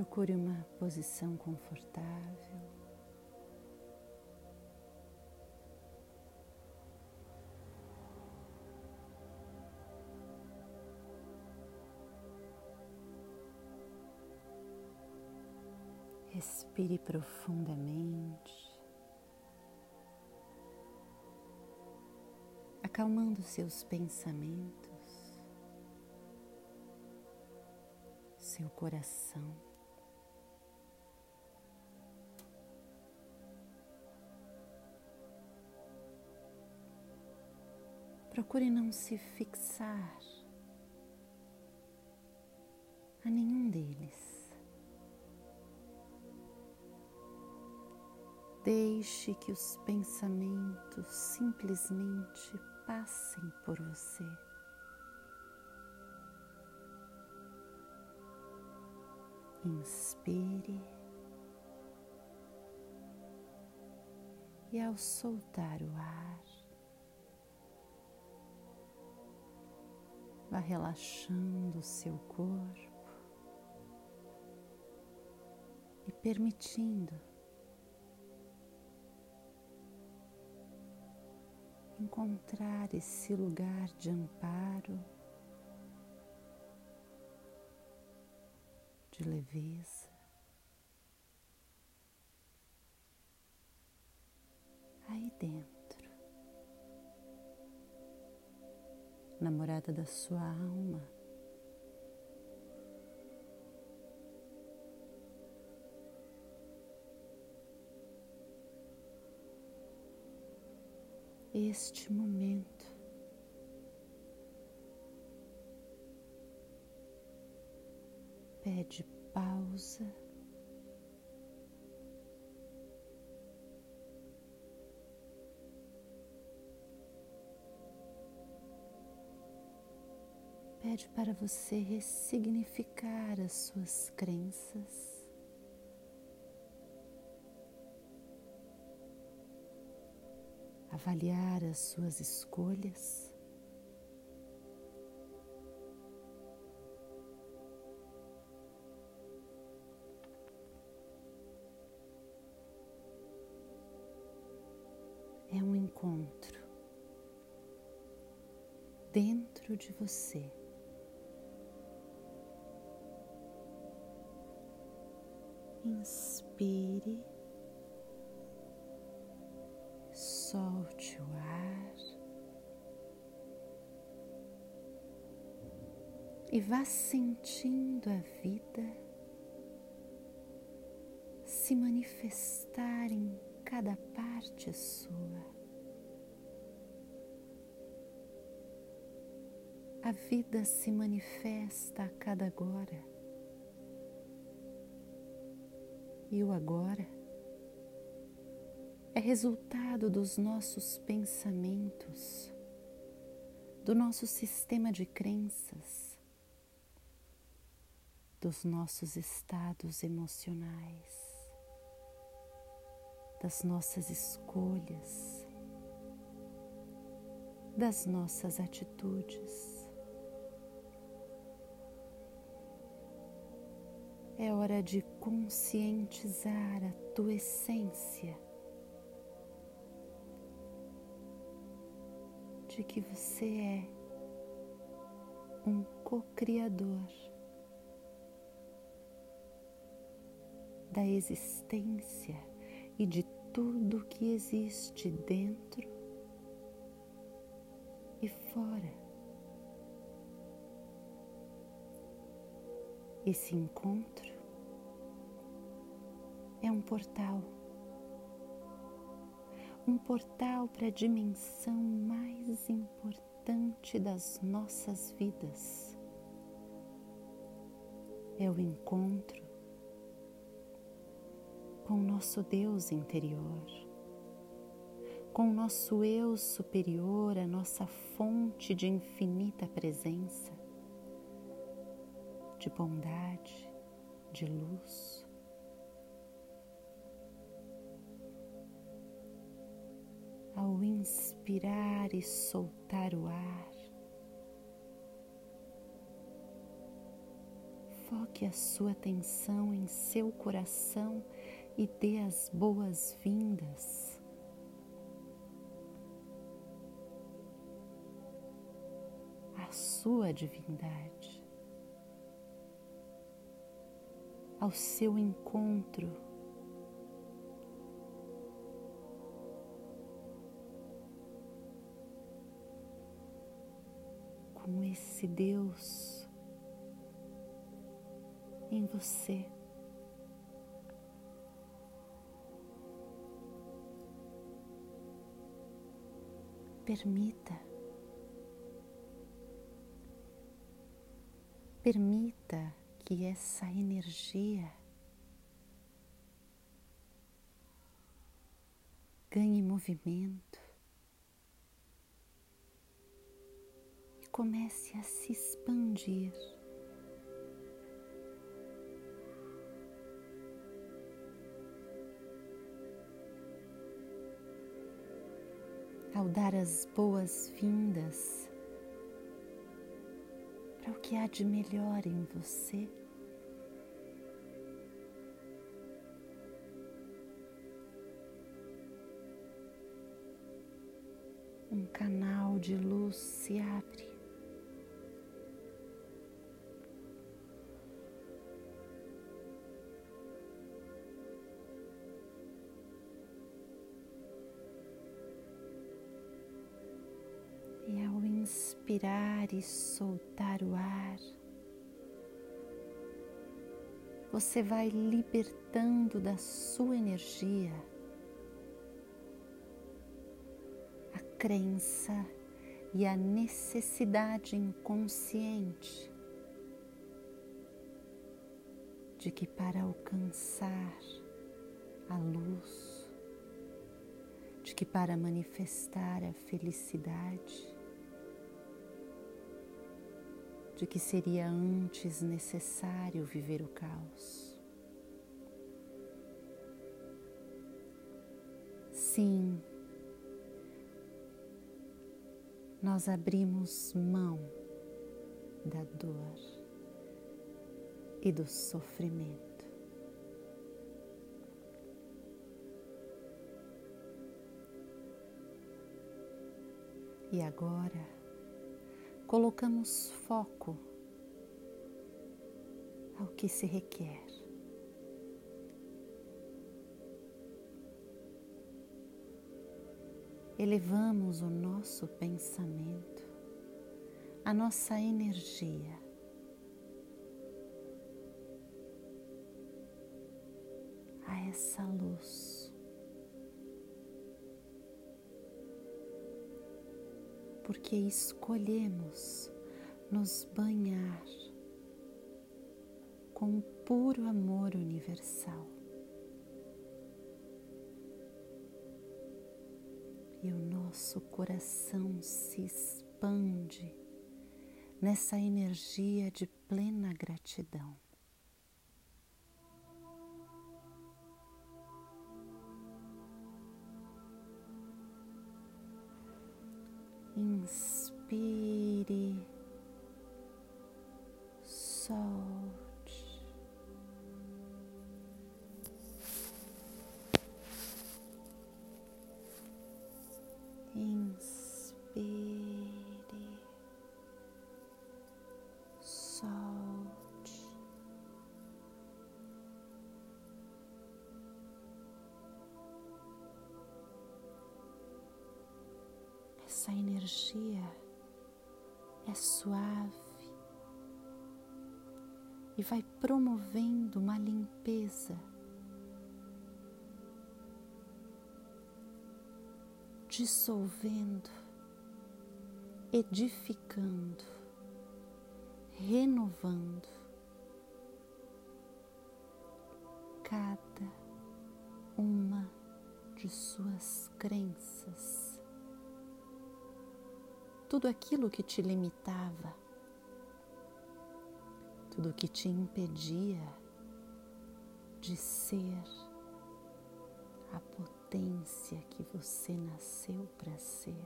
Procure uma posição confortável. Respire profundamente, acalmando seus pensamentos, seu coração. Procure não se fixar a nenhum deles. Deixe que os pensamentos simplesmente passem por você. Inspire e ao soltar o ar, vá relaxando o seu corpo e permitindo encontrar esse lugar de amparo, de leveza. Aí dentro, namorada da sua alma. este momento. Pede pausa. Pede para você ressignificar as suas crenças. avaliar as suas escolhas. É um encontro dentro de você. Inspire. solte o ar e vá sentindo a vida se manifestar em cada parte sua. A vida se manifesta a cada agora. E o agora é resultado dos nossos pensamentos, do nosso sistema de crenças, dos nossos estados emocionais, das nossas escolhas, das nossas atitudes. É hora de conscientizar a tua essência de que você é um co-criador da existência e de tudo que existe dentro e fora. Esse encontro é um portal um portal para a dimensão mais importante das nossas vidas. É o encontro com o nosso Deus interior, com o nosso eu superior, a nossa fonte de infinita presença, de bondade, de luz. Ao inspirar e soltar o ar. Coloque a sua atenção em seu coração e dê as boas-vindas. à sua divindade, ao seu encontro. Com esse Deus em você. Permita, permita que essa energia ganhe movimento comece a se expandir. ao dar as boas-vindas para o que há de melhor em você. Um canal de luz se abre. Inspirar e soltar o ar, você vai libertando da sua energia a crença e a necessidade inconsciente de que para alcançar a luz, de que para manifestar a felicidade, de que seria antes necessário viver o caos. Sim, nós abrimos mão da dor e do sofrimento. E agora, colocamos foco ao que se requer. Elevamos o nosso pensamento, a nossa energia. A essa luz. Porque escolhemos nos banhar com o puro amor universal. E o nosso coração se expande nessa energia de plena gratidão. Inspire, essa energia é suave e vai promovendo uma limpeza, dissolvendo, edificando, renovando cada uma de suas crenças tudo aquilo que te limitava, tudo que te impedia de ser a potência que você nasceu para ser.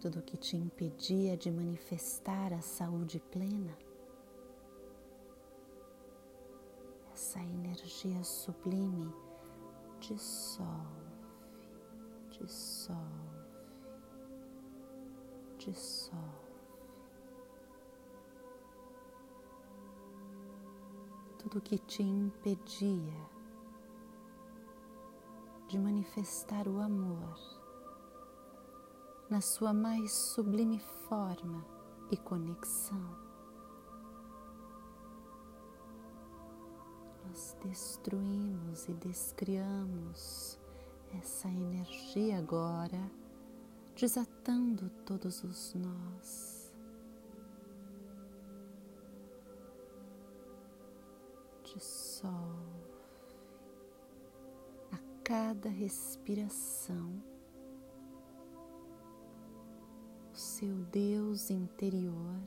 tudo que te impedia de manifestar a saúde plena. Essa energia sublime dissolve, dissolve, dissolve. Tudo que te impedia de manifestar o amor na sua mais sublime forma e conexão. Nós destruímos e descriamos essa energia agora, desatando todos os nós. Dissolve a cada respiração seu Deus interior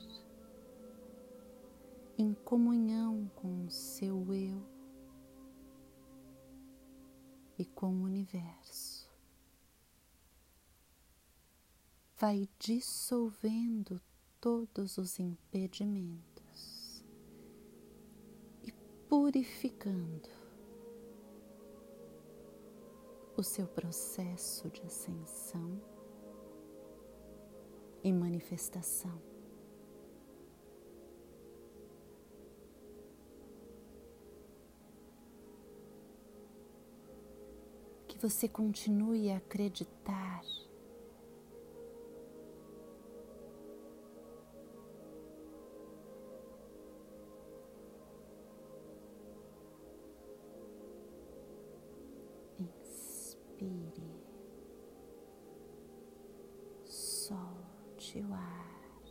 em comunhão com o seu eu com o universo. Vai dissolvendo todos os impedimentos e purificando o seu processo de ascensão e manifestação. Que você continue a acreditar. Inspire, sol solte o ar.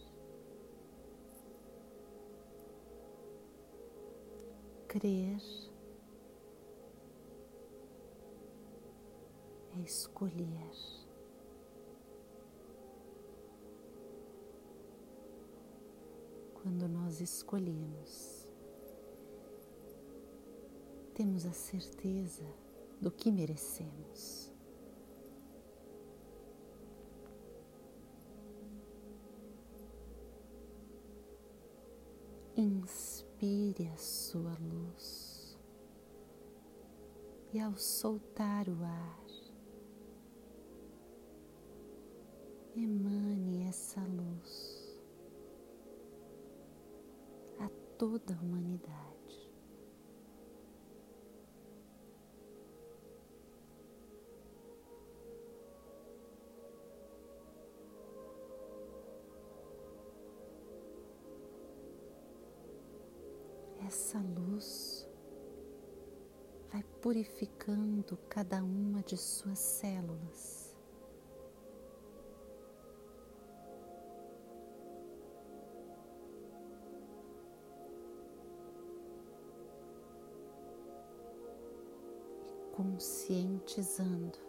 Crer escolher. Quando nós escolhemos, temos a certeza do que merecemos. Inspire a sua luz e ao soltar o ar, emane essa luz a toda a humanidade. essa luz vai purificando cada uma de suas células. Conscientizando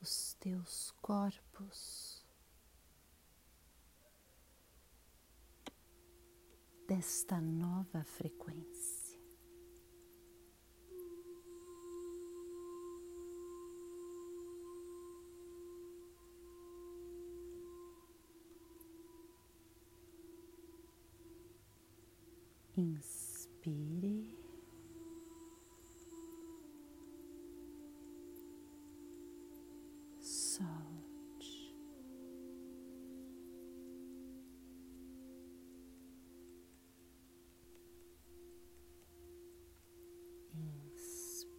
os teus corpos desta nova frequência.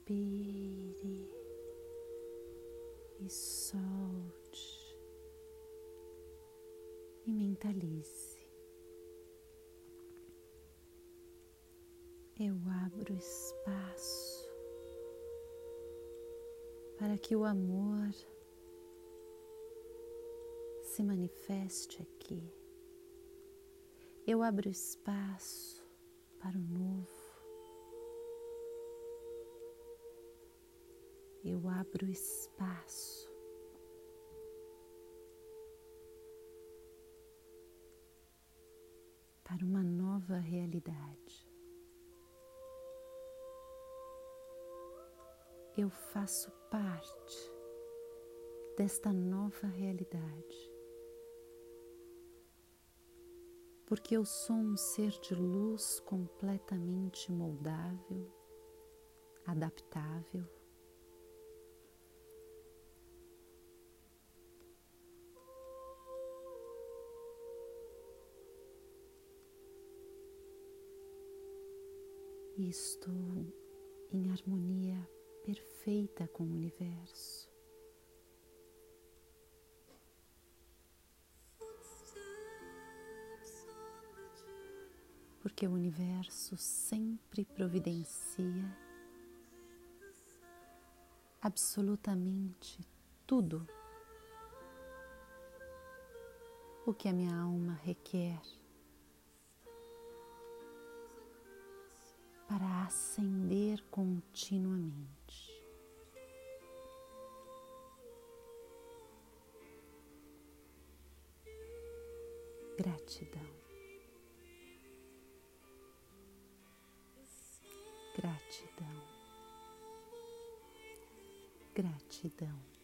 Inspire e solte e mentalize. Eu abro espaço para que o amor se manifeste aqui. Eu abro espaço para o novo. Eu abro espaço para uma nova realidade. Eu faço parte desta nova realidade. Porque eu sou um ser de luz completamente moldável, adaptável. Estou em harmonia perfeita com o universo. Porque o universo sempre providencia absolutamente tudo o que a minha alma requer para ascender continuamente. Gratidão. Gratidão. Gratidão.